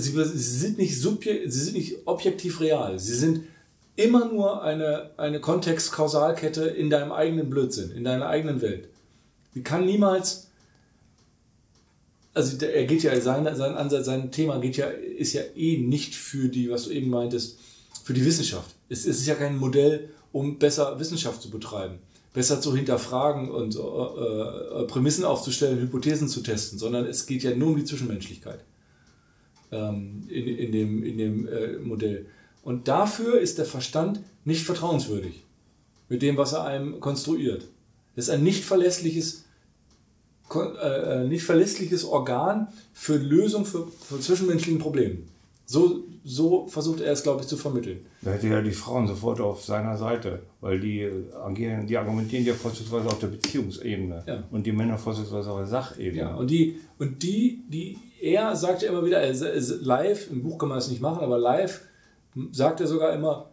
Sie, sie, sind nicht subje, sie sind nicht objektiv real. Sie sind immer nur eine, eine Kontext-Kausalkette in deinem eigenen Blödsinn, in deiner eigenen Welt. Sie kann niemals. Also er geht ja, sein, sein Ansatz, sein Thema geht ja, ist ja eh nicht für die, was du eben meintest, für die Wissenschaft. Es, es ist ja kein Modell, um besser Wissenschaft zu betreiben, besser zu hinterfragen und äh, äh, Prämissen aufzustellen, Hypothesen zu testen, sondern es geht ja nur um die Zwischenmenschlichkeit ähm, in, in dem, in dem äh, Modell. Und dafür ist der Verstand nicht vertrauenswürdig mit dem, was er einem konstruiert. Es ist ein nicht verlässliches, äh, äh, nicht verlässliches Organ für Lösung für zwischenmenschlichen Problemen. So, so versucht er es, glaube ich, zu vermitteln. Da hätte ja die Frauen sofort auf seiner Seite, weil die, agieren, die argumentieren ja vorzugsweise auf der Beziehungsebene ja. und die Männer vorzugsweise auf der Sachebene. Ja, und die, und die, die er sagt ja immer wieder, live, im Buch kann man das nicht machen, aber live sagt er sogar immer,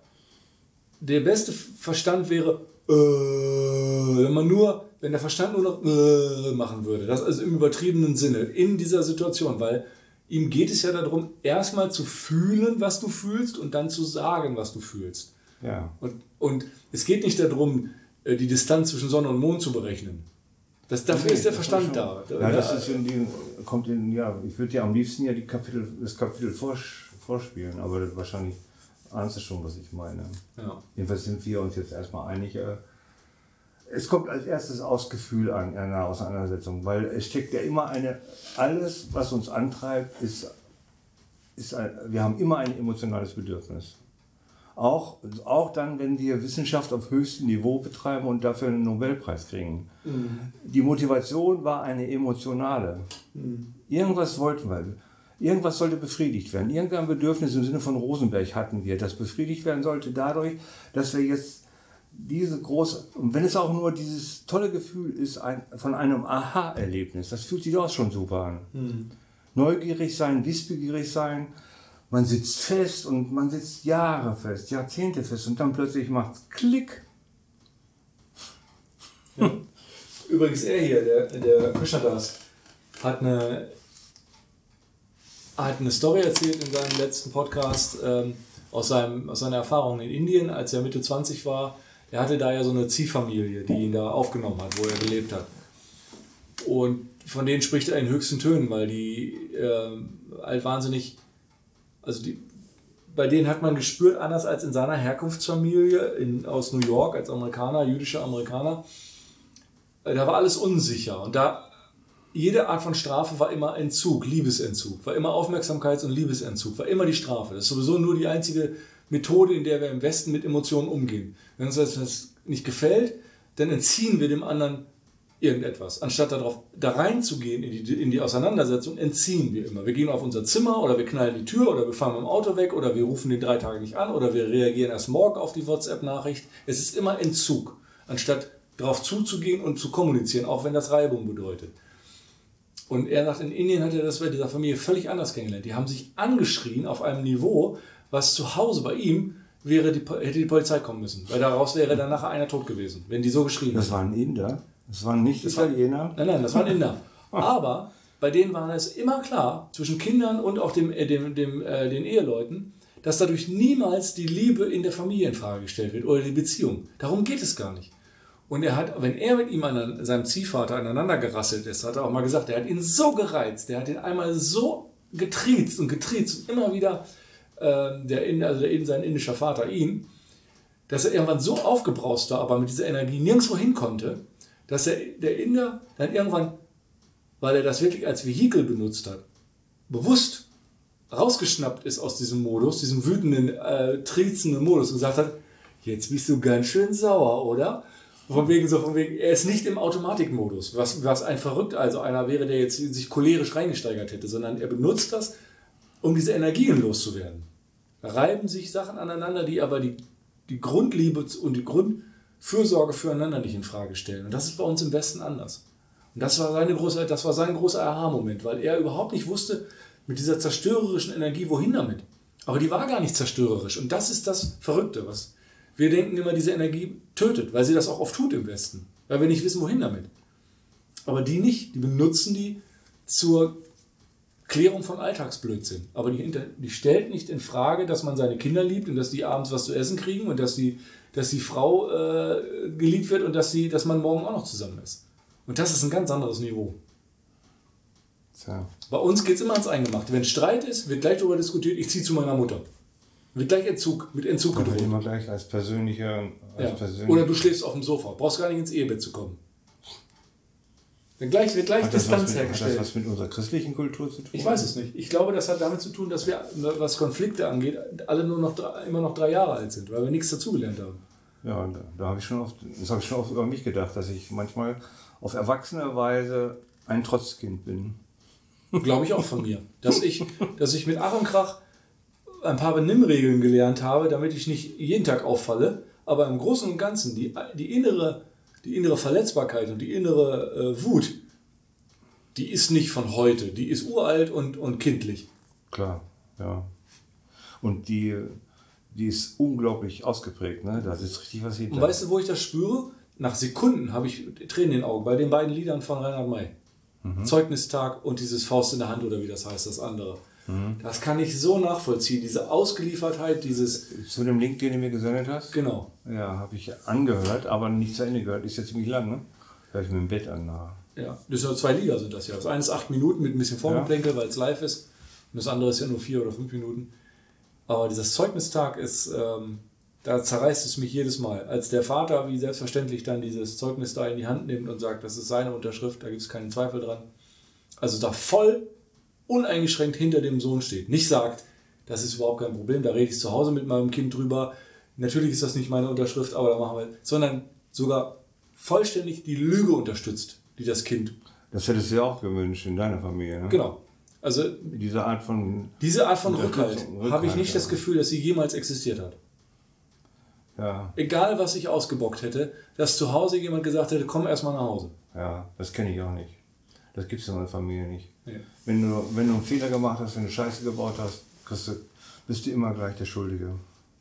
der beste Verstand wäre, äh, wenn man nur, wenn der Verstand nur noch äh, machen würde. Das also im übertriebenen Sinne, in dieser Situation, weil ihm geht es ja darum, erstmal zu fühlen, was du fühlst und dann zu sagen, was du fühlst. Ja. Und, und es geht nicht darum, äh, die Distanz zwischen Sonne und Mond zu berechnen. Das, dafür nee, ist der Verstand da. Ja, das ist in die, kommt in, ja, ich würde ja am liebsten ja die Kapitel, das Kapitel vorspielen, aber wahrscheinlich ahnst du schon, was ich meine. Ja. Jedenfalls sind wir uns jetzt erstmal einig. Es kommt als erstes aus Gefühl an in einer Auseinandersetzung, weil es steckt ja immer eine, alles, was uns antreibt, ist, ist ein, wir haben immer ein emotionales Bedürfnis. Auch, auch dann, wenn wir Wissenschaft auf höchstem Niveau betreiben und dafür einen Nobelpreis kriegen. Mhm. Die Motivation war eine emotionale. Mhm. Irgendwas wollten wir. Irgendwas sollte befriedigt werden. Irgendein Bedürfnis im Sinne von Rosenberg hatten wir, das befriedigt werden sollte dadurch, dass wir jetzt diese große, und wenn es auch nur dieses tolle Gefühl ist ein, von einem Aha-Erlebnis, das fühlt sich auch schon super an. Mhm. Neugierig sein, wissbegierig sein, man sitzt fest und man sitzt Jahre fest, Jahrzehnte fest und dann plötzlich macht es Klick. Ja. Übrigens, er hier, der, der Krishnadas, hat eine, hat eine Story erzählt in seinem letzten Podcast ähm, aus, seinem, aus seiner Erfahrung in Indien, als er Mitte 20 war er hatte da ja so eine Ziehfamilie, die ihn da aufgenommen hat, wo er gelebt hat. Und von denen spricht er in höchsten Tönen, weil die äh, halt wahnsinnig, also die, bei denen hat man gespürt, anders als in seiner Herkunftsfamilie in, aus New York als Amerikaner, jüdischer Amerikaner, äh, da war alles unsicher. Und da jede Art von Strafe war immer Entzug, Liebesentzug, war immer Aufmerksamkeits- und Liebesentzug, war immer die Strafe. Das ist sowieso nur die einzige Methode, in der wir im Westen mit Emotionen umgehen. Wenn uns das nicht gefällt, dann entziehen wir dem anderen irgendetwas. Anstatt darauf, da reinzugehen in die, in die Auseinandersetzung, entziehen wir immer. Wir gehen auf unser Zimmer oder wir knallen die Tür oder wir fahren mit dem Auto weg oder wir rufen den drei Tage nicht an oder wir reagieren erst morgen auf die WhatsApp-Nachricht. Es ist immer Entzug, anstatt darauf zuzugehen und zu kommunizieren, auch wenn das Reibung bedeutet. Und er sagt, in Indien hat er das bei dieser Familie völlig anders kennengelernt. Die haben sich angeschrien auf einem Niveau, was zu Hause bei ihm wäre die, hätte die Polizei kommen müssen, weil daraus wäre dann nachher einer tot gewesen, wenn die so geschrien Das waren Inder, das waren nicht das Italiener. War, nein, nein, das waren Inder. Aber bei denen war es immer klar, zwischen Kindern und auch dem, äh, dem, dem, äh, den Eheleuten, dass dadurch niemals die Liebe in der Familie in Frage gestellt wird oder die Beziehung. Darum geht es gar nicht. Und er hat, wenn er mit ihm an seinem Ziehvater aneinander gerasselt ist, hat er auch mal gesagt, er hat ihn so gereizt, der hat ihn einmal so getriezt und getriezt und immer wieder äh, der, also der, sein indischer Vater ihn, dass er irgendwann so aufgebraust war, aber mit dieser Energie nirgendwo hin konnte, dass er, der Inder dann irgendwann, weil er das wirklich als Vehikel benutzt hat, bewusst rausgeschnappt ist aus diesem Modus, diesem wütenden, äh, trizenden Modus und gesagt hat, jetzt bist du ganz schön sauer, oder? Von wegen so, von wegen, er ist nicht im Automatikmodus, was, was ein verrückt, also einer wäre, der jetzt sich cholerisch reingesteigert hätte, sondern er benutzt das, um diese Energien loszuwerden. Reiben sich Sachen aneinander, die aber die, die Grundliebe und die Grundfürsorge füreinander nicht in Frage stellen. Und das ist bei uns im Westen anders. Und das war, seine große, das war sein großer Aha-Moment, weil er überhaupt nicht wusste, mit dieser zerstörerischen Energie, wohin damit. Aber die war gar nicht zerstörerisch. Und das ist das Verrückte, was wir denken immer, diese Energie tötet, weil sie das auch oft tut im Westen. Weil wir nicht wissen, wohin damit. Aber die nicht. Die benutzen die zur Klärung von Alltagsblödsinn. Aber die, die stellt nicht in Frage, dass man seine Kinder liebt und dass die abends was zu essen kriegen und dass die, dass die Frau äh, geliebt wird und dass, sie, dass man morgen auch noch zusammen ist. Und das ist ein ganz anderes Niveau. Tja. Bei uns geht es immer ans Eingemachte. Wenn Streit ist, wird gleich darüber diskutiert, ich ziehe zu meiner Mutter. Wird gleich Entzug, mit Entzug gedroht. Immer gleich als persönlicher. Als ja. persönlich Oder du schläfst auf dem Sofa. Brauchst gar nicht ins Ehebett zu kommen. Wird gleich, wird gleich Distanz mit, hergestellt. Hat das was mit unserer christlichen Kultur zu tun? Ich weiß es nicht. Ich glaube, das hat damit zu tun, dass wir, was Konflikte angeht, alle nur noch drei, immer noch drei Jahre alt sind, weil wir nichts dazugelernt haben. Ja, da, da habe ich schon oft, das habe ich schon oft über mich gedacht, dass ich manchmal auf erwachsene Weise ein Trotzkind bin. Glaube ich auch von mir. Dass ich, dass ich mit Ach und Krach ein paar Benimmregeln gelernt habe, damit ich nicht jeden Tag auffalle, aber im Großen und Ganzen die, die innere die innere Verletzbarkeit und die innere äh, Wut, die ist nicht von heute, die ist uralt und, und kindlich. Klar, ja. Und die, die ist unglaublich ausgeprägt, ne? Da ist richtig was hinter. Und weißt du, wo ich das spüre? Nach Sekunden habe ich Tränen in den Augen bei den beiden Liedern von Reinhard May. Mhm. Zeugnistag und dieses Faust in der Hand oder wie das heißt, das andere. Mhm. Das kann ich so nachvollziehen, diese Ausgeliefertheit, dieses. Zu dem Link, den du mir gesendet hast? Genau. Ja, habe ich angehört, aber nicht zu Ende gehört. Ist ja ziemlich lang, ne? Hör ich mir im Bett an. Ja, das sind zwei Lieder sind das ja. Das eine ist acht Minuten mit ein bisschen Vorgeplänkel, ja. weil es live ist. Und das andere ist ja nur vier oder fünf Minuten. Aber dieses Zeugnistag ist, ähm, da zerreißt es mich jedes Mal. Als der Vater, wie selbstverständlich, dann dieses Zeugnis da in die Hand nimmt und sagt, das ist seine Unterschrift, da gibt es keinen Zweifel dran. Also da voll uneingeschränkt hinter dem Sohn steht. Nicht sagt, das ist überhaupt kein Problem, da rede ich zu Hause mit meinem Kind drüber. Natürlich ist das nicht meine Unterschrift, aber da machen wir, sondern sogar vollständig die Lüge unterstützt, die das Kind. Das hättest du dir auch gewünscht in deiner Familie, ne? Genau. Also diese Art von diese Art von Rückhalt, Rückhalt habe ich nicht ja. das Gefühl, dass sie jemals existiert hat. Ja. Egal, was ich ausgebockt hätte, dass zu Hause jemand gesagt hätte, komm erstmal nach Hause. Ja, das kenne ich auch nicht. Das gibt es in meiner Familie nicht. Ja. Wenn, du, wenn du einen Fehler gemacht hast, wenn du Scheiße gebaut hast, du, bist du immer gleich der Schuldige.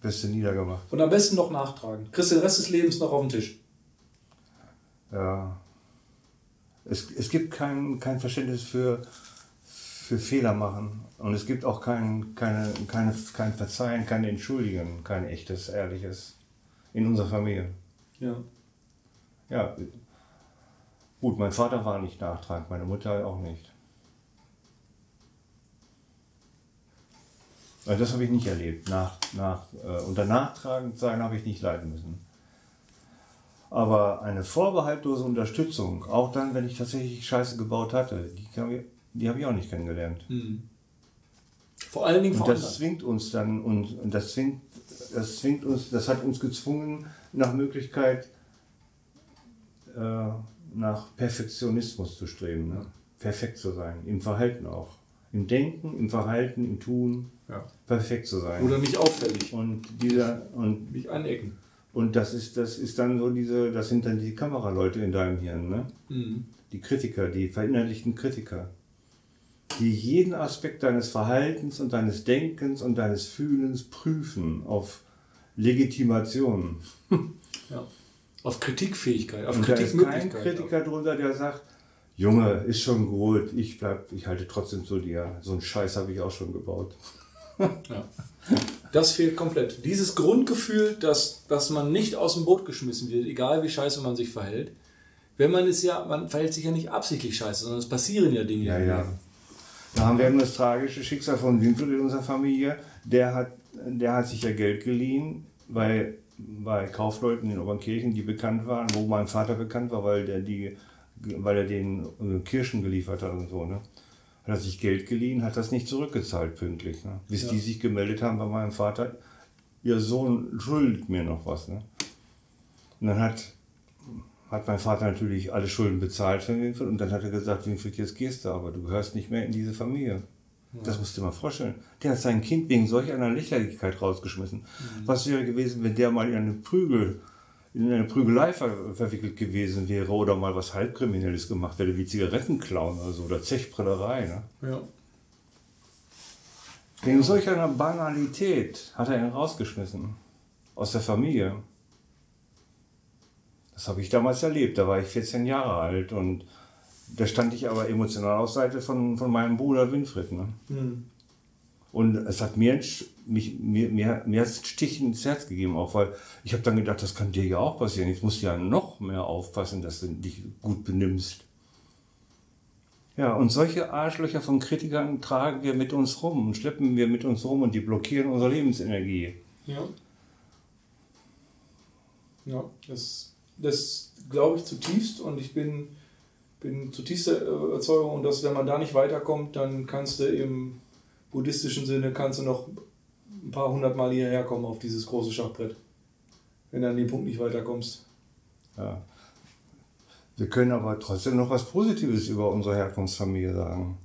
Bist du niedergemacht. Und am besten noch nachtragen. Kriegst du den Rest des Lebens noch auf den Tisch. Ja. Es, es gibt kein, kein Verständnis für, für Fehler machen. Und es gibt auch kein, keine, keine, kein Verzeihen, kein Entschuldigen, kein echtes, ehrliches in unserer Familie. Ja. Ja, Gut, mein Vater war nicht nachtragend, meine Mutter auch nicht. Also das habe ich nicht erlebt. Nach, nach, äh, unter nachtragend sein habe ich nicht leiden müssen. Aber eine vorbehaltlose Unterstützung, auch dann, wenn ich tatsächlich Scheiße gebaut hatte, die, die habe ich auch nicht kennengelernt. Mhm. Vor allen Dingen und das zwingt uns dann und, und das zwingt, das zwingt uns, das hat uns gezwungen, nach Möglichkeit äh, nach Perfektionismus zu streben. Ne? Perfekt zu sein. Im Verhalten auch. Im Denken, im Verhalten, im Tun. Ja. Perfekt zu sein. Oder nicht auffällig. Und dieser. Und nicht anecken. Und das ist, das ist dann so diese, das sind dann die Kameraleute in deinem Hirn, ne? Mhm. Die Kritiker, die verinnerlichten Kritiker. Die jeden Aspekt deines Verhaltens und deines Denkens und deines Fühlens prüfen auf Legitimation. Ja. Auf Kritikfähigkeit, auf und Kritikmöglichkeit. Da ist kein Kritiker drunter, der sagt, Junge, ist schon gut, ich bleib, ich halte trotzdem zu dir. So einen Scheiß habe ich auch schon gebaut. ja. Das fehlt komplett. Dieses Grundgefühl, dass, dass man nicht aus dem Boot geschmissen wird, egal wie scheiße man sich verhält. Wenn man es ja, man verhält sich ja nicht absichtlich scheiße, sondern es passieren ja Dinge. Ja, ja. Da haben wir eben das tragische Schicksal von Winfried in unserer Familie. Der hat, der hat sich ja Geld geliehen, weil bei Kaufleuten in Obernkirchen, die bekannt waren, wo mein Vater bekannt war, weil der die, weil er den äh, Kirschen geliefert hat und so, ne? Hat er sich Geld geliehen, hat das nicht zurückgezahlt pünktlich. Ne? Bis ja. die sich gemeldet haben bei meinem Vater, ihr Sohn schuldet mir noch was. Ne? Und dann hat, hat mein Vater natürlich alle Schulden bezahlt für Winfried und dann hat er gesagt, Winfried, jetzt gehst du, aber du gehörst nicht mehr in diese Familie. Das musst du dir mal vorstellen. Der hat sein Kind wegen solch einer Lächerlichkeit rausgeschmissen. Mhm. Was wäre gewesen, wenn der mal in eine Prügel, in eine Prügelei ver verwickelt gewesen wäre oder mal was halbkriminelles gemacht hätte, wie Zigaretten klauen oder so, oder Zechprellerei. Ne? Ja. Wegen solch einer Banalität hat er ihn rausgeschmissen. Aus der Familie. Das habe ich damals erlebt. Da war ich 14 Jahre alt und da stand ich aber emotional auf Seite von, von meinem Bruder Winfried. Ne? Mhm. Und es hat mir, mich, mir, mir, mir hat Stich ins Herz gegeben, auch weil ich habe dann gedacht, das kann dir ja auch passieren. Musst du ja noch mehr aufpassen, dass du dich gut benimmst. Ja, und solche Arschlöcher von Kritikern tragen wir mit uns rum und schleppen wir mit uns rum und die blockieren unsere Lebensenergie. Ja. Ja, das, das glaube ich zutiefst und ich bin, bin zutiefst der Überzeugung, dass wenn man da nicht weiterkommt, dann kannst du im buddhistischen Sinne kannst du noch ein paar hundert Mal hierher kommen auf dieses große Schachbrett, wenn du an dem Punkt nicht weiterkommst. Ja. Wir können aber trotzdem noch was Positives über unsere Herkunftsfamilie sagen.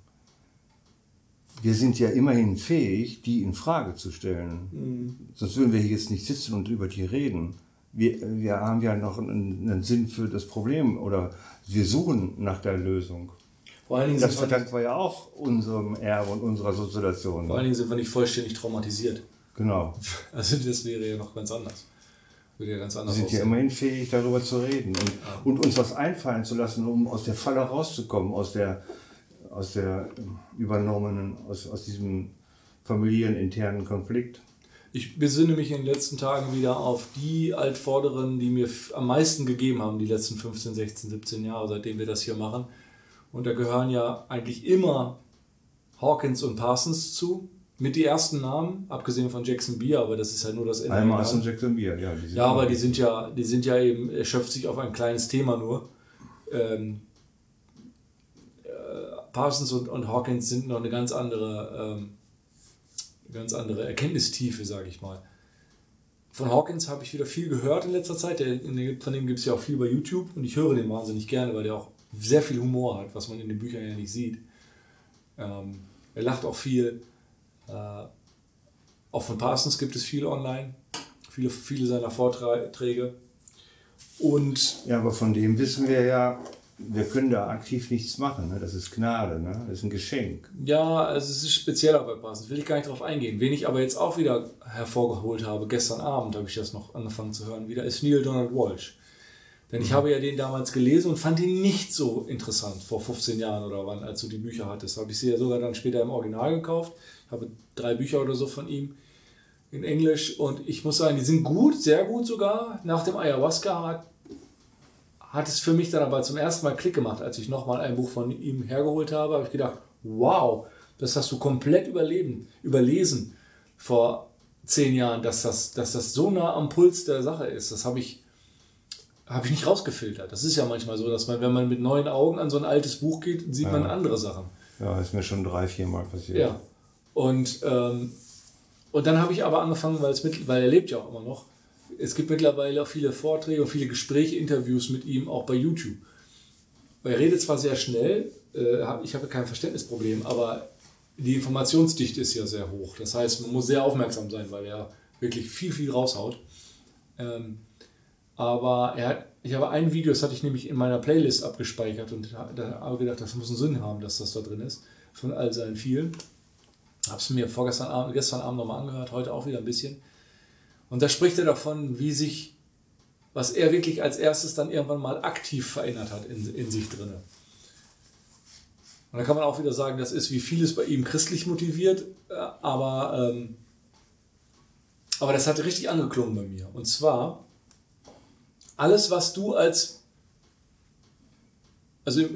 Wir sind ja immerhin fähig, die in Frage zu stellen. Mhm. Sonst würden wir hier jetzt nicht sitzen und über die reden. Wir, wir haben ja noch einen, einen Sinn für das Problem oder wir suchen nach der Lösung. Vor allen Dingen das verdanken wir ja auch unserem Erbe und unserer Sozialisation. Vor allen Dingen sind wir nicht vollständig traumatisiert. Genau. Also das wäre ja noch ganz anders würde ja ganz anders Wir sind ja immerhin fähig, darüber zu reden und, ja. und uns was einfallen zu lassen, um aus der Falle rauszukommen, aus der, aus der übernommenen, aus, aus diesem familieninternen Konflikt. Ich besinne mich in den letzten Tagen wieder auf die Altvorderen, die mir am meisten gegeben haben, die letzten 15, 16, 17 Jahre, seitdem wir das hier machen. Und da gehören ja eigentlich immer Hawkins und Parsons zu mit die ersten Namen, abgesehen von Jackson Beer, aber das ist halt nur das Ende. Einmal ist Jackson Beer, ja. ja, aber die sind ja, die sind ja eben, erschöpft sich auf ein kleines Thema nur. Ähm, äh, Parsons und, und Hawkins sind noch eine ganz andere, ähm, ganz andere Erkenntnistiefe, sage ich mal. Von Hawkins habe ich wieder viel gehört in letzter Zeit. Der, von dem gibt es ja auch viel bei YouTube und ich höre den wahnsinnig gerne, weil der auch sehr viel Humor hat, was man in den Büchern ja nicht sieht. Ähm, er lacht auch viel. Äh, auch von Parsons gibt es viel online, viele, viele seiner Vorträge. Und ja, aber von dem wissen wir ja, wir können da aktiv nichts machen. Ne? Das ist Gnade, ne? das ist ein Geschenk. Ja, also es ist spezieller bei Parsons, will ich gar nicht darauf eingehen. Wen ich aber jetzt auch wieder hervorgeholt habe, gestern Abend habe ich das noch angefangen zu hören, wieder ist Neil Donald Walsh. Denn ich mhm. habe ja den damals gelesen und fand ihn nicht so interessant vor 15 Jahren oder wann, als du die Bücher hattest. Habe ich sie ja sogar dann später im Original gekauft habe drei Bücher oder so von ihm in Englisch und ich muss sagen, die sind gut, sehr gut sogar. Nach dem Ayahuasca hat, hat es für mich dann aber zum ersten Mal Klick gemacht, als ich nochmal ein Buch von ihm hergeholt habe, habe ich gedacht, wow, das hast du komplett überleben, überlesen vor zehn Jahren, dass das, dass das so nah am Puls der Sache ist. Das habe ich, habe ich nicht rausgefiltert. Das ist ja manchmal so, dass man, wenn man mit neuen Augen an so ein altes Buch geht, sieht ja. man andere Sachen. Ja, ist mir schon drei, vier Mal passiert. Ja, und, ähm, und dann habe ich aber angefangen, weil, es mit, weil er lebt ja auch immer noch. Es gibt mittlerweile auch viele Vorträge und viele Gespräche, Interviews mit ihm, auch bei YouTube. Er redet zwar sehr schnell, äh, ich habe kein Verständnisproblem, aber die Informationsdichte ist ja sehr hoch. Das heißt, man muss sehr aufmerksam sein, weil er wirklich viel, viel raushaut. Ähm, aber er hat, ich habe ein Video, das hatte ich nämlich in meiner Playlist abgespeichert und da habe gedacht, das muss einen Sinn haben, dass das da drin ist, von all seinen vielen. Habe es mir vorgestern Abend, gestern Abend nochmal angehört, heute auch wieder ein bisschen. Und da spricht er davon, wie sich, was er wirklich als erstes dann irgendwann mal aktiv verändert hat in, in sich drin. Und da kann man auch wieder sagen, das ist wie vieles bei ihm christlich motiviert, äh, aber, ähm, aber das hat richtig angeklungen bei mir. Und zwar, alles, was du als, also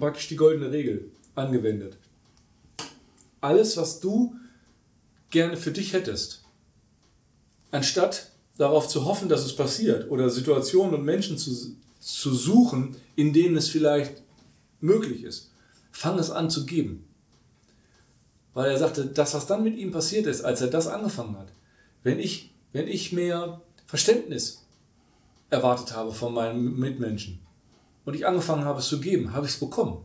praktisch die goldene Regel angewendet, alles, was du gerne für dich hättest, anstatt darauf zu hoffen, dass es passiert oder Situationen und Menschen zu, zu suchen, in denen es vielleicht möglich ist, fang es an zu geben. Weil er sagte, das, was dann mit ihm passiert ist, als er das angefangen hat, wenn ich, wenn ich mehr Verständnis erwartet habe von meinen Mitmenschen und ich angefangen habe es zu geben, habe ich es bekommen.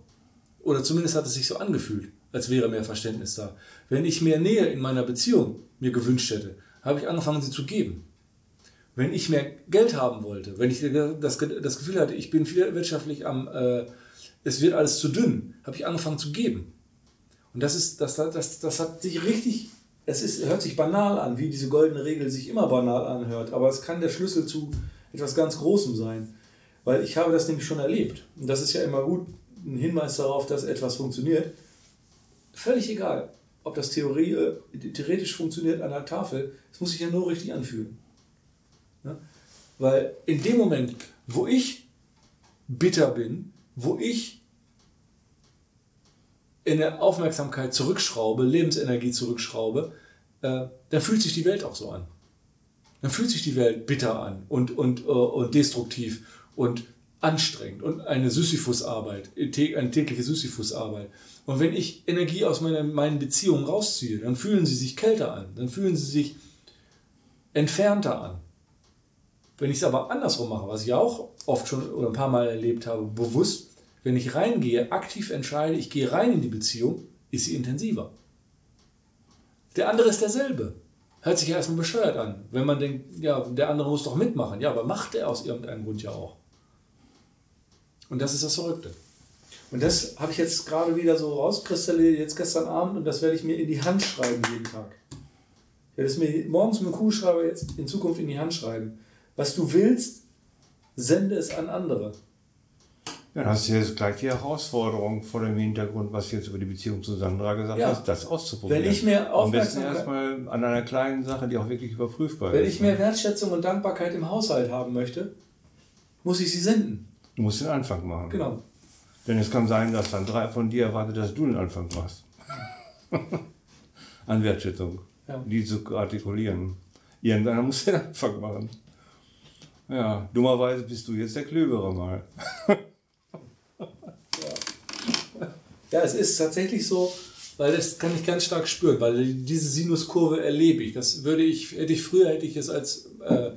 Oder zumindest hat es sich so angefühlt als wäre mehr Verständnis da. Wenn ich mehr Nähe in meiner Beziehung mir gewünscht hätte, habe ich angefangen, sie zu geben. Wenn ich mehr Geld haben wollte, wenn ich das, das Gefühl hatte, ich bin wirtschaftlich am, äh, es wird alles zu dünn, habe ich angefangen zu geben. Und das ist, das, das, das hat sich richtig, es ist, hört sich banal an, wie diese goldene Regel sich immer banal anhört, aber es kann der Schlüssel zu etwas ganz Großem sein. Weil ich habe das nämlich schon erlebt. Und das ist ja immer gut, ein Hinweis darauf, dass etwas funktioniert. Völlig egal, ob das Theorie, äh, theoretisch funktioniert an der Tafel, es muss sich ja nur richtig anfühlen. Ja? Weil in dem Moment, wo ich bitter bin, wo ich in der Aufmerksamkeit zurückschraube, Lebensenergie zurückschraube, äh, dann fühlt sich die Welt auch so an. Dann fühlt sich die Welt bitter an und, und, uh, und destruktiv und anstrengend und eine Sisyphusarbeit, eine tägliche Sisyphusarbeit. Und wenn ich Energie aus meiner, meinen Beziehungen rausziehe, dann fühlen sie sich kälter an, dann fühlen sie sich entfernter an. Wenn ich es aber andersrum mache, was ich auch oft schon oder ein paar Mal erlebt habe, bewusst, wenn ich reingehe, aktiv entscheide, ich gehe rein in die Beziehung, ist sie intensiver. Der andere ist derselbe. Hört sich ja erstmal bescheuert an, wenn man denkt, ja, der andere muss doch mitmachen. Ja, aber macht er aus irgendeinem Grund ja auch. Und das ist das Verrückte. Und das habe ich jetzt gerade wieder so rauskristallisiert, jetzt gestern Abend, und das werde ich mir in die Hand schreiben jeden Tag. Ich werde es mir morgens mit dem Kuhschreiber jetzt in Zukunft in die Hand schreiben. Was du willst, sende es an andere. Dann hast du jetzt gleich die Herausforderung vor dem Hintergrund, was du jetzt über die Beziehung zu Sandra gesagt ja. hast, das auszuprobieren. Wenn ich mehr Aufmerksamkeit... erstmal an einer kleinen Sache, die auch wirklich überprüfbar wenn ist. Wenn ich mehr ne? Wertschätzung und Dankbarkeit im Haushalt haben möchte, muss ich sie senden. Du musst den Anfang machen. Genau. Denn es kann sein, dass Sandra von dir erwartet, dass du den Anfang machst. an Wertschätzung. Ja. Die zu artikulieren. Irgendeiner muss den Anfang machen. Ja, dummerweise bist du jetzt der Klügere mal. ja. es ist tatsächlich so, weil das kann ich ganz stark spüren, weil diese Sinuskurve erlebe ich. Das würde ich, hätte ich früher hätte ich es als äh,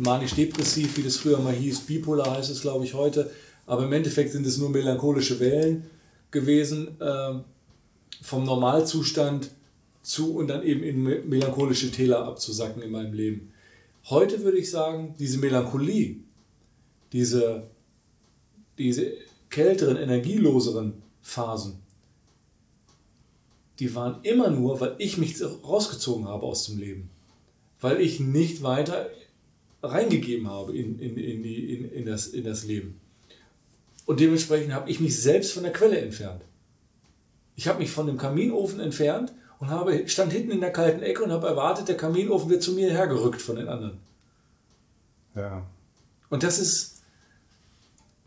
manisch-depressiv, wie das früher mal hieß, bipolar heißt es, glaube ich, heute. Aber im Endeffekt sind es nur melancholische Wellen gewesen, äh, vom Normalzustand zu und dann eben in melancholische Täler abzusacken in meinem Leben. Heute würde ich sagen, diese Melancholie, diese, diese kälteren, energieloseren Phasen, die waren immer nur, weil ich mich rausgezogen habe aus dem Leben. Weil ich nicht weiter reingegeben habe in, in, in, die, in, in, das, in das Leben. Und dementsprechend habe ich mich selbst von der Quelle entfernt. Ich habe mich von dem Kaminofen entfernt und habe, stand hinten in der kalten Ecke und habe erwartet, der Kaminofen wird zu mir hergerückt von den anderen. Ja. Und das ist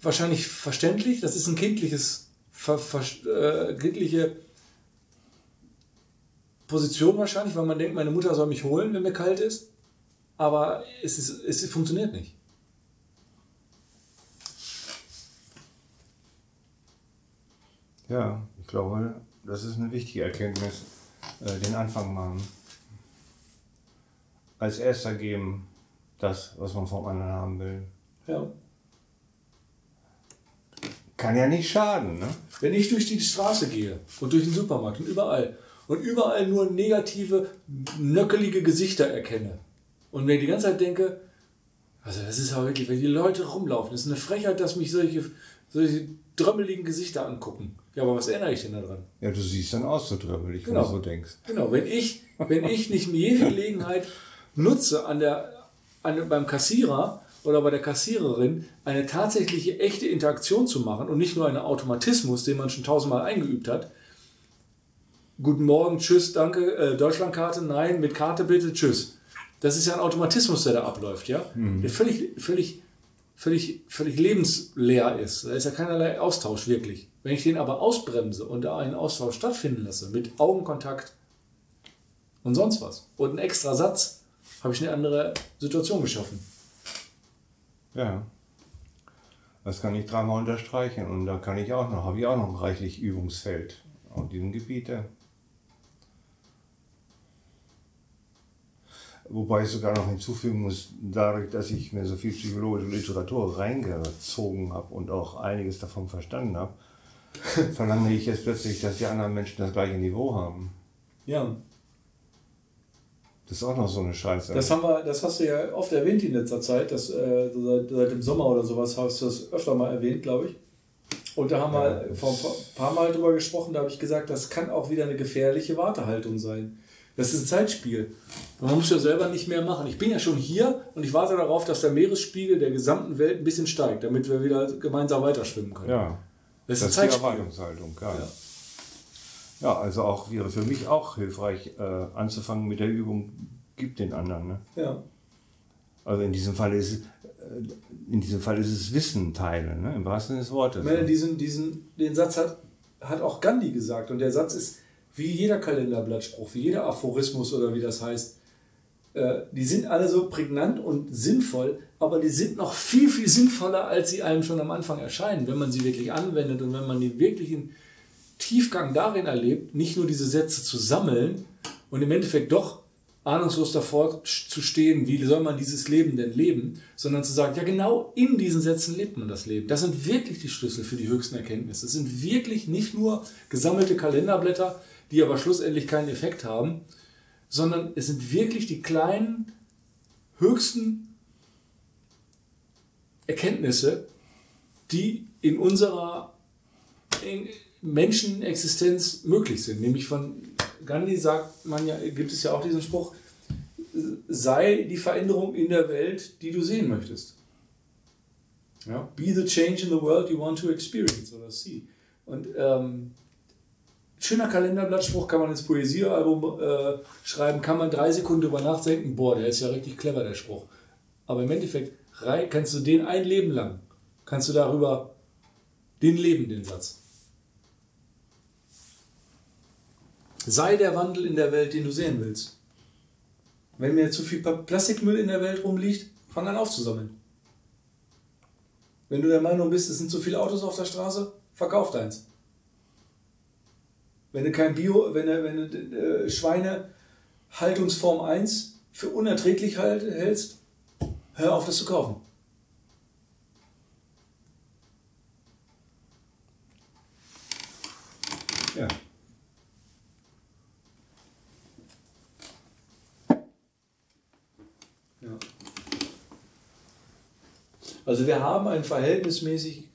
wahrscheinlich verständlich, das ist ein kindliches, ver, ver, äh, kindliche Position wahrscheinlich, weil man denkt, meine Mutter soll mich holen, wenn mir kalt ist. Aber es, ist, es funktioniert nicht. Ja, ich glaube, das ist eine wichtige Erkenntnis äh, den Anfang machen. Als erster geben das, was man vom anderen haben will. Ja. Kann ja nicht schaden, ne? Wenn ich durch die Straße gehe und durch den Supermarkt und überall und überall nur negative, nöckelige Gesichter erkenne und mir die ganze Zeit denke, also das ist aber wirklich, wenn die Leute rumlaufen, das ist eine Frechheit, dass mich solche, solche drömmeligen Gesichter angucken. Ja, aber was erinnere ich denn daran? Ja, du siehst dann aus so drömmelig, genau. wenn du so denkst. Genau, wenn ich, wenn ich nicht jede Gelegenheit nutze, an der, an, beim Kassierer oder bei der Kassiererin eine tatsächliche echte Interaktion zu machen und nicht nur einen Automatismus, den man schon tausendmal eingeübt hat. Guten Morgen, tschüss, danke, äh, Deutschlandkarte, nein, mit Karte bitte, tschüss. Das ist ja ein Automatismus, der da abläuft, ja? Mhm. Der völlig, völlig völlig, völlig lebensleer ist. Da ist ja keinerlei Austausch wirklich. Wenn ich den aber ausbremse und da einen Austausch stattfinden lasse mit Augenkontakt und sonst was und einen extra Satz, habe ich eine andere Situation geschaffen. Ja. Das kann ich dreimal unterstreichen und da kann ich auch noch, habe ich auch noch ein reichlich Übungsfeld auf diesem Gebiet. Wobei ich sogar noch hinzufügen muss, dadurch, dass ich mir so viel psychologische Literatur reingezogen habe und auch einiges davon verstanden habe, verlange ich jetzt plötzlich, dass die anderen Menschen das gleiche Niveau haben. Ja. Das ist auch noch so eine Scheiße. Das, haben wir, das hast du ja oft erwähnt in letzter Zeit. Das, äh, seit, seit dem Sommer oder sowas hast du das öfter mal erwähnt, glaube ich. Und da haben ja, wir vor ein paar Mal drüber gesprochen, da habe ich gesagt, das kann auch wieder eine gefährliche Wartehaltung sein. Das ist ein Zeitspiel. Man muss ja selber nicht mehr machen. Ich bin ja schon hier und ich warte darauf, dass der Meeresspiegel der gesamten Welt ein bisschen steigt, damit wir wieder gemeinsam weiterschwimmen können. Ja. Das ist, das ist die Erwartungshaltung, ja. ja. Ja, also auch wäre für mich auch hilfreich, äh, anzufangen mit der Übung, gib den anderen. Ne? Ja. Also in diesem Fall ist äh, in diesem Fall ist es Wissen teilen, ne? im wahrsten Sinne des Wortes. meine, diesen, diesen, den Satz hat, hat auch Gandhi gesagt und der Satz ist wie jeder Kalenderblattspruch, wie jeder Aphorismus oder wie das heißt. Äh, die sind alle so prägnant und sinnvoll, aber die sind noch viel, viel sinnvoller, als sie einem schon am Anfang erscheinen, wenn man sie wirklich anwendet und wenn man die wirklichen Tiefgang darin erlebt, nicht nur diese Sätze zu sammeln und im Endeffekt doch ahnungslos davor zu stehen, wie soll man dieses Leben denn leben, sondern zu sagen, ja genau in diesen Sätzen lebt man das Leben. Das sind wirklich die Schlüssel für die höchsten Erkenntnisse. Das sind wirklich nicht nur gesammelte Kalenderblätter, die aber schlussendlich keinen Effekt haben, sondern es sind wirklich die kleinen, höchsten Erkenntnisse, die in unserer Menschenexistenz möglich sind. Nämlich von Gandhi sagt man ja, gibt es ja auch diesen Spruch, sei die Veränderung in der Welt, die du sehen möchtest. Ja? Be the change in the world you want to experience oder see. Und ähm, schöner Kalenderblattspruch kann man ins Poesiealbum äh, schreiben, kann man drei Sekunden drüber nachdenken, boah, der ist ja richtig clever, der Spruch. Aber im Endeffekt kannst du den ein Leben lang, kannst du darüber den leben, den Satz. Sei der Wandel in der Welt, den du sehen willst. Wenn mir zu viel Plastikmüll in der Welt rumliegt, fang an aufzusammeln. Wenn du der Meinung bist, es sind zu viele Autos auf der Straße, verkauf deins. Wenn du kein Bio, wenn du, wenn du äh, Schweine Haltungsform 1 für unerträglich halt, hältst, hör auf, das zu kaufen. Also wir haben einen verhältnismäßig,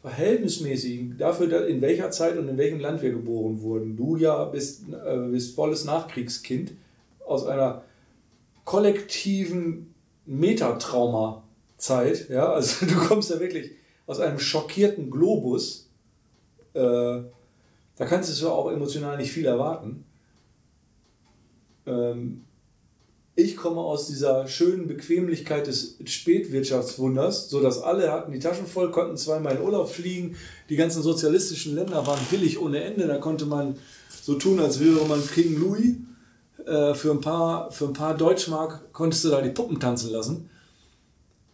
verhältnismäßigen, dafür in welcher Zeit und in welchem Land wir geboren wurden. Du ja bist, äh, bist volles Nachkriegskind aus einer kollektiven Metatrauma-Zeit. Ja? Also du kommst ja wirklich aus einem schockierten Globus. Äh, da kannst du auch emotional nicht viel erwarten. Ähm, ich komme aus dieser schönen Bequemlichkeit des Spätwirtschaftswunders, so dass alle hatten die Taschen voll, konnten zweimal in Urlaub fliegen. Die ganzen sozialistischen Länder waren billig ohne Ende. Da konnte man so tun, als wäre man King Louis. Äh, für, ein paar, für ein paar Deutschmark konntest du da die Puppen tanzen lassen.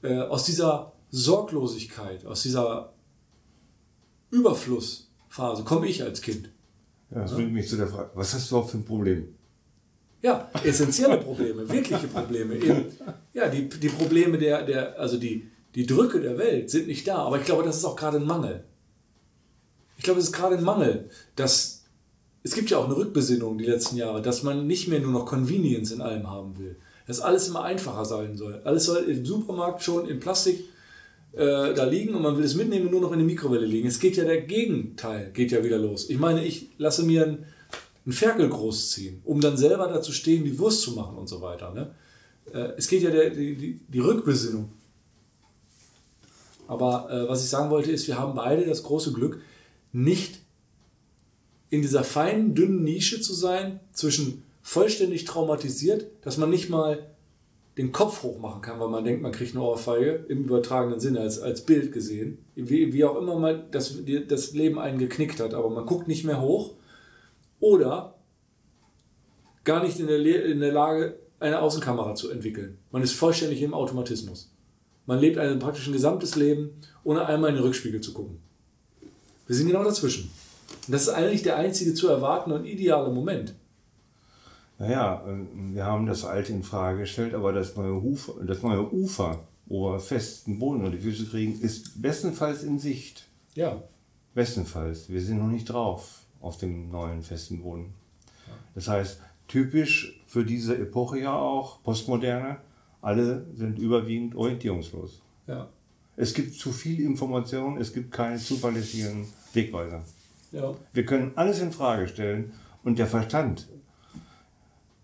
Äh, aus dieser Sorglosigkeit, aus dieser Überflussphase komme ich als Kind. Ja, das bringt mich zu der Frage, was hast du auch für ein Problem? Ja, essentielle Probleme, wirkliche Probleme. Eben, ja, die, die Probleme der, der, also die, die Drücke der Welt sind nicht da. Aber ich glaube, das ist auch gerade ein Mangel. Ich glaube, es ist gerade ein Mangel, dass es gibt ja auch eine Rückbesinnung die letzten Jahre, dass man nicht mehr nur noch Convenience in allem haben will. Dass alles immer einfacher sein soll. Alles soll im Supermarkt schon in Plastik äh, da liegen und man will es mitnehmen und nur noch in die Mikrowelle liegen. Es geht ja der Gegenteil, geht ja wieder los. Ich meine, ich lasse mir ein einen Ferkel großziehen, um dann selber dazu stehen, die Wurst zu machen und so weiter. Ne? Äh, es geht ja der, die, die, Rückbesinnung. Aber äh, was ich sagen wollte, ist, wir haben beide das große Glück, nicht in dieser feinen, dünnen Nische zu sein, zwischen vollständig traumatisiert, dass man nicht mal den Kopf hochmachen kann, weil man denkt, man kriegt eine Ohrfeige, im übertragenen Sinne, als, als Bild gesehen. Wie, wie auch immer mal das, das Leben einen geknickt hat, aber man guckt nicht mehr hoch oder gar nicht in der, in der Lage, eine Außenkamera zu entwickeln. Man ist vollständig im Automatismus. Man lebt ein praktisch ein gesamtes Leben, ohne einmal in den Rückspiegel zu gucken. Wir sind genau dazwischen. Und das ist eigentlich der einzige zu erwartende und ideale Moment. Naja, wir haben das Alte in Frage gestellt, aber das neue, Ufer, das neue Ufer, wo wir festen Boden unter die Füße kriegen, ist bestenfalls in Sicht. Ja. Bestenfalls. Wir sind noch nicht drauf auf dem neuen festen Boden. Das heißt, typisch für diese Epoche ja auch, Postmoderne, alle sind überwiegend orientierungslos. Ja. Es gibt zu viel Information, es gibt keine zuverlässigen Wegweiser. Ja. Wir können alles in Frage stellen und der Verstand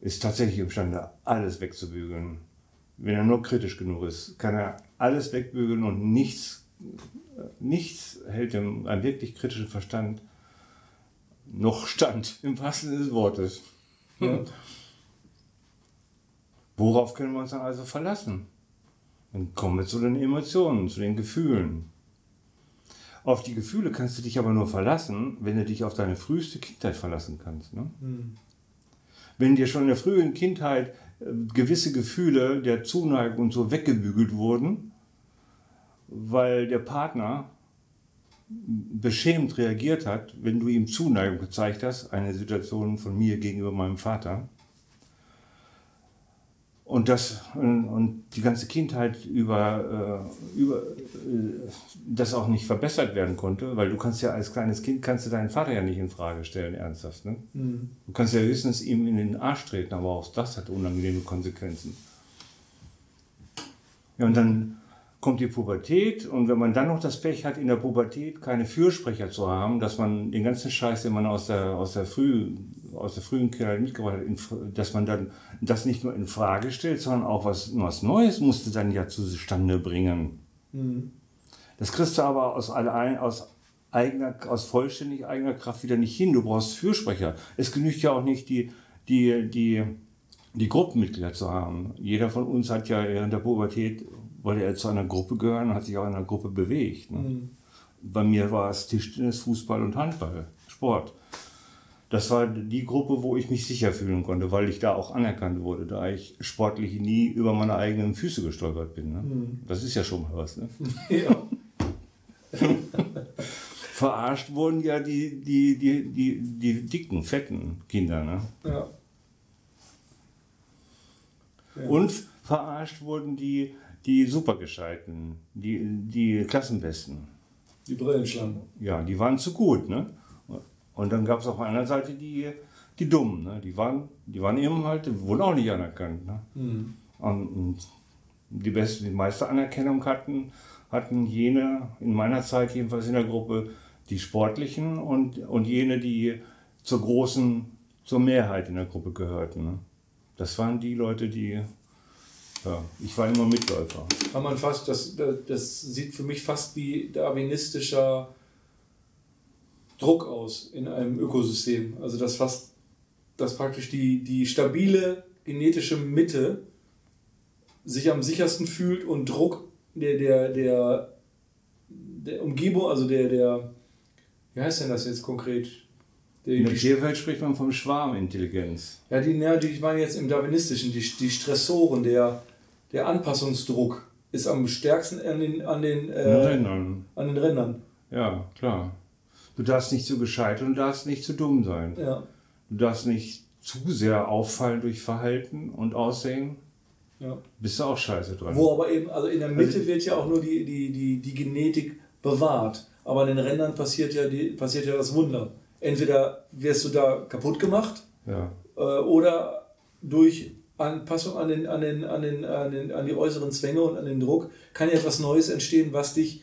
ist tatsächlich imstande, alles wegzubügeln. Wenn er nur kritisch genug ist, kann er alles wegbügeln und nichts nichts hält dem, einem wirklich kritischen Verstand noch stand, im wahrsten Sinne des Wortes. Ja. Worauf können wir uns dann also verlassen? Dann kommen wir zu den Emotionen, zu den Gefühlen. Auf die Gefühle kannst du dich aber nur verlassen, wenn du dich auf deine früheste Kindheit verlassen kannst. Ne? Mhm. Wenn dir schon in der frühen Kindheit äh, gewisse Gefühle der Zuneigung und so weggebügelt wurden, weil der Partner beschämt reagiert hat, wenn du ihm Zuneigung gezeigt hast, eine Situation von mir gegenüber meinem Vater, und das und die ganze Kindheit über, äh, über äh, das auch nicht verbessert werden konnte, weil du kannst ja als kleines Kind kannst du deinen Vater ja nicht in Frage stellen ernsthaft. Ne? Mhm. Du kannst ja höchstens ihm in den Arsch treten, aber auch das hat unangenehme Konsequenzen. Ja, und dann kommt die Pubertät und wenn man dann noch das Pech hat, in der Pubertät keine Fürsprecher zu haben, dass man den ganzen Scheiß, den man aus der, aus der, früh, aus der frühen Kindheit mitgebracht hat, dass man dann das nicht nur in Frage stellt, sondern auch was, was Neues musste dann ja zustande bringen. Mhm. Das kriegst du aber aus, allein, aus eigener, aus vollständig eigener Kraft wieder nicht hin. Du brauchst Fürsprecher. Es genügt ja auch nicht, die, die, die, die Gruppenmitglieder zu haben. Jeder von uns hat ja während der Pubertät wollte er zu einer Gruppe gehören und hat sich auch in einer Gruppe bewegt. Ne? Mhm. Bei mir war es Tischtennis, Fußball und Handball, Sport. Das war die Gruppe, wo ich mich sicher fühlen konnte, weil ich da auch anerkannt wurde, da ich sportlich nie über meine eigenen Füße gestolpert bin. Ne? Mhm. Das ist ja schon mal was. Ne? Ja. Verarscht wurden ja die, die, die, die, die dicken, fetten Kinder. Ne? Ja. ja. Und verarscht wurden die die Supergescheiten, die, die Klassenbesten. Die Brillenschlangen. Ja, die waren zu gut. Ne? Und dann gab es auf einer Seite die, die Dummen. Ne? Die, waren, die waren eben halt, wurden auch nicht anerkannt. Ne? Mhm. Und, und, die, beste, die meiste Anerkennung hatten, hatten jene, in meiner Zeit jedenfalls in der Gruppe, die Sportlichen und, und jene, die zur großen, zur Mehrheit in der Gruppe gehörten. Ne? Das waren die Leute, die ja, ich war immer Mitläufer. Kann man fast, das, das sieht für mich fast wie darwinistischer Druck aus in einem Ökosystem. Also das fast, dass praktisch die, die stabile genetische Mitte sich am sichersten fühlt und Druck der, der, der, der Umgebung, also der, der, wie heißt denn das jetzt konkret? Die, In der Tierwelt spricht man vom Schwarmintelligenz. Ja, die, ja, die, ich meine jetzt im Darwinistischen, die, die Stressoren, der, der Anpassungsdruck ist am stärksten an den, an den, äh, Rändern. An den Rändern. Ja, klar. Du darfst nicht zu gescheit und darfst nicht zu dumm sein. Ja. Du darfst nicht zu sehr auffallen durch Verhalten und Aussehen. Ja. Bist du auch scheiße dran. Wo aber eben, also in der Mitte also, wird ja auch nur die, die, die, die Genetik bewahrt. Aber an den Rändern passiert ja, die, passiert ja das Wunder. Entweder wirst du da kaputt gemacht ja. äh, oder durch Anpassung an, den, an, den, an, den, an, den, an die äußeren Zwänge und an den Druck, kann ja etwas Neues entstehen, was dich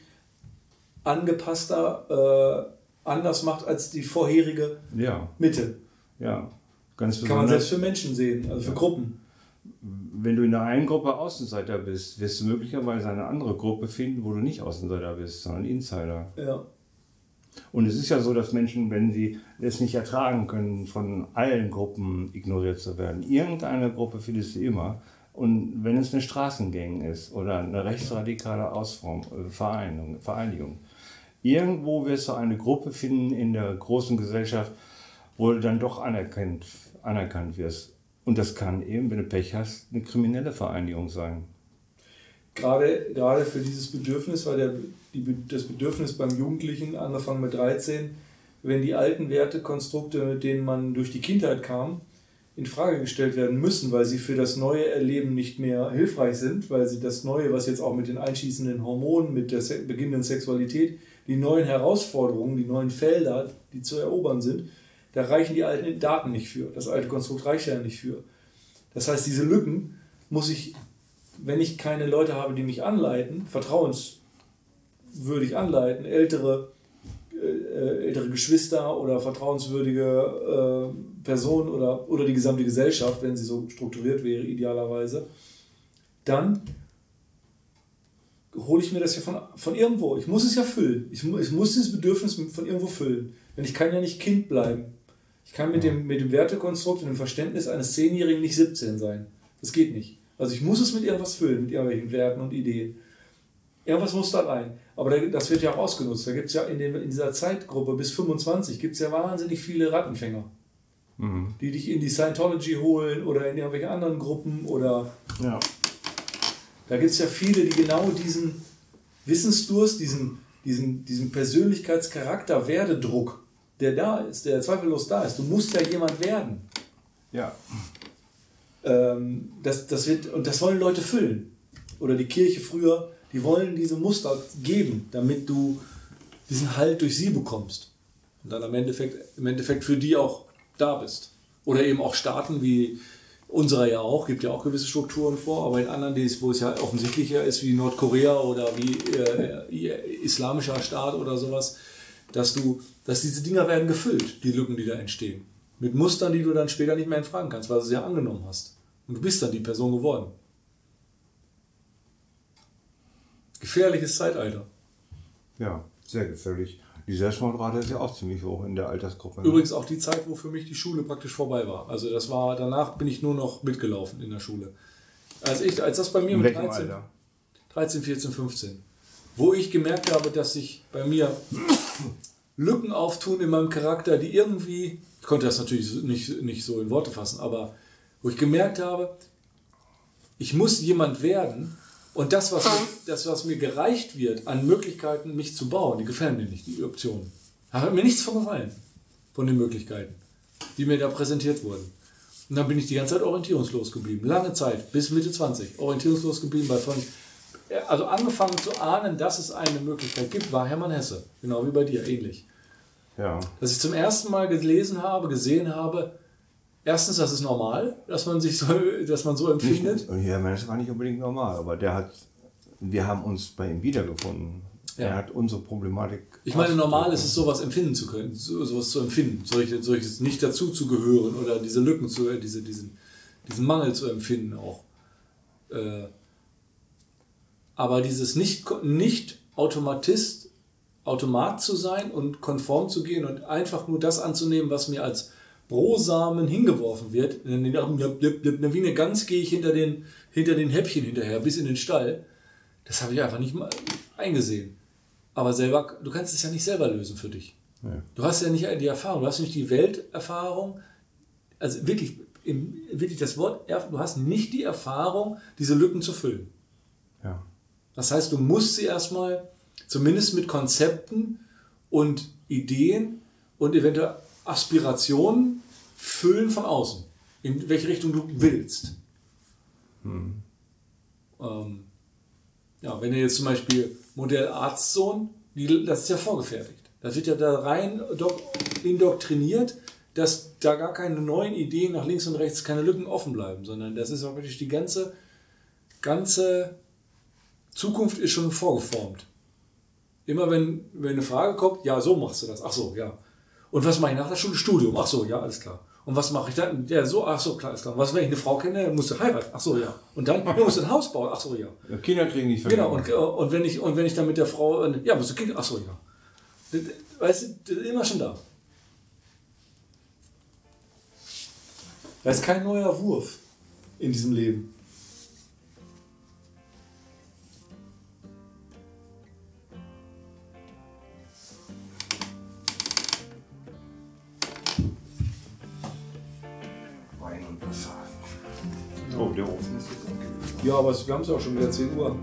angepasster, äh, anders macht als die vorherige ja. Mitte. Ja, ganz Kann man selbst für Menschen sehen, also für ja. Gruppen. Wenn du in der einen Gruppe Außenseiter bist, wirst du möglicherweise eine andere Gruppe finden, wo du nicht Außenseiter bist, sondern Insider. Ja. Und es ist ja so, dass Menschen, wenn sie es nicht ertragen können, von allen Gruppen ignoriert zu werden, irgendeine Gruppe findest du immer. Und wenn es eine Straßengang ist oder eine rechtsradikale Ausform, äh, Vereinigung, Vereinigung, irgendwo wirst du eine Gruppe finden in der großen Gesellschaft, wo du dann doch anerkannt, anerkannt wirst. Und das kann eben, wenn du Pech hast, eine kriminelle Vereinigung sein gerade, gerade für dieses Bedürfnis, weil der, die, das Bedürfnis beim Jugendlichen, angefangen mit 13, wenn die alten Wertekonstrukte, mit denen man durch die Kindheit kam, in Frage gestellt werden müssen, weil sie für das neue Erleben nicht mehr hilfreich sind, weil sie das Neue, was jetzt auch mit den einschießenden Hormonen, mit der beginnenden Sexualität, die neuen Herausforderungen, die neuen Felder, die zu erobern sind, da reichen die alten Daten nicht für. Das alte Konstrukt reicht ja nicht für. Das heißt, diese Lücken muss ich wenn ich keine Leute habe, die mich anleiten, vertrauenswürdig anleiten, ältere, äh, ältere Geschwister oder vertrauenswürdige äh, Personen oder, oder die gesamte Gesellschaft, wenn sie so strukturiert wäre, idealerweise, dann hole ich mir das ja von, von irgendwo. Ich muss es ja füllen. Ich, ich muss dieses Bedürfnis von irgendwo füllen. Denn ich kann ja nicht Kind bleiben. Ich kann mit, dem, mit dem Wertekonstrukt und dem Verständnis eines Zehnjährigen nicht 17 sein. Das geht nicht. Also ich muss es mit irgendwas füllen, mit irgendwelchen Werten und Ideen. Irgendwas muss da rein. Aber das wird ja auch ausgenutzt. Da gibt es ja in, dem, in dieser Zeitgruppe bis 25 gibt es ja wahnsinnig viele Rattenfänger. Mhm. Die dich in die Scientology holen oder in irgendwelche anderen Gruppen oder. Ja. Da gibt es ja viele, die genau diesen Wissensdurst, diesen, diesen, diesen Persönlichkeitscharakter, Werdedruck, der da ist, der zweifellos da ist. Du musst ja jemand werden. Ja. Ähm, das, das wird, und das wollen Leute füllen. Oder die Kirche früher, die wollen diese Muster geben, damit du diesen Halt durch sie bekommst. Und dann im Endeffekt, im Endeffekt für die auch da bist. Oder eben auch Staaten wie unserer ja auch, gibt ja auch gewisse Strukturen vor, aber in anderen, wo es ja offensichtlicher ist, wie Nordkorea oder wie äh, islamischer Staat oder sowas, dass du, dass diese Dinger werden gefüllt, die Lücken, die da entstehen. Mit Mustern, die du dann später nicht mehr entfragen kannst, weil du sie ja angenommen hast. Und du bist dann die Person geworden. Gefährliches Zeitalter. Ja, sehr gefährlich. Die Selbstmordrate ist ja auch ziemlich hoch in der Altersgruppe. Ne? Übrigens auch die Zeit, wo für mich die Schule praktisch vorbei war. Also das war, danach bin ich nur noch mitgelaufen in der Schule. Als, ich, als das bei mir in mit 13, Alter? 13, 14, 15, wo ich gemerkt habe, dass sich bei mir Lücken auftun in meinem Charakter, die irgendwie, ich konnte das natürlich nicht, nicht so in Worte fassen, aber wo ich gemerkt habe, ich muss jemand werden, und das was, mir, das, was mir gereicht wird an Möglichkeiten, mich zu bauen, die gefallen mir nicht, die Optionen. Da hat mir nichts von gefallen, von den Möglichkeiten, die mir da präsentiert wurden. Und dann bin ich die ganze Zeit orientierungslos geblieben. Lange Zeit, bis Mitte 20, orientierungslos geblieben, weil von, also angefangen zu ahnen, dass es eine Möglichkeit gibt, war Hermann Hesse. Genau wie bei dir, ähnlich. Ja. Dass ich zum ersten Mal gelesen habe, gesehen habe, Erstens, das ist normal, dass man sich so, dass man so empfindet. Nicht, ja, das war nicht unbedingt normal, aber der hat, wir haben uns bei ihm wiedergefunden. Ja. Er hat unsere Problematik. Ich meine, normal ist es, sowas empfinden zu können, so, sowas zu empfinden, solches, solches nicht dazu zu gehören oder diese Lücken zu, diese, diesen, diesen Mangel zu empfinden auch. Äh, aber dieses nicht, nicht Automatist, Automat zu sein und konform zu gehen und einfach nur das anzunehmen, was mir als Brosamen hingeworfen wird. Wie eine Gans gehe ich hinter den, hinter den Häppchen hinterher bis in den Stall. Das habe ich einfach nicht mal eingesehen. Aber selber, du kannst es ja nicht selber lösen für dich. Ja. Du hast ja nicht die Erfahrung, du hast nicht die Welterfahrung. Also wirklich, wirklich das Wort, du hast nicht die Erfahrung, diese Lücken zu füllen. Ja. Das heißt, du musst sie erstmal zumindest mit Konzepten und Ideen und eventuell Aspirationen füllen von außen, in welche Richtung du willst. Hm. Ähm, ja, wenn du jetzt zum Beispiel Modell Arztsohn, das ist ja vorgefertigt. Das wird ja da rein indoktriniert, dass da gar keine neuen Ideen nach links und rechts, keine Lücken offen bleiben, sondern das ist auch wirklich die ganze, ganze Zukunft ist schon vorgeformt. Immer wenn, wenn eine Frage kommt, ja, so machst du das. Ach so, ja. Und was mache ich nach der Schule? Studium. Ach so, ja, alles klar. Und was mache ich dann? Ja, so, ach so, klar, ist klar. Was, wenn ich eine Frau kenne, musst du heiraten. Ach so, ja. Und dann, du musst ein Haus bauen. Ach so, ja. Kinder kriegen nicht Genau, und, und, wenn ich, und wenn ich dann mit der Frau, ja, musst du Kinder, ach so, ja. Weißt du, immer schon da. Da ist kein neuer Wurf in diesem Leben. Aber wir haben es ja auch schon wieder 10 Uhr.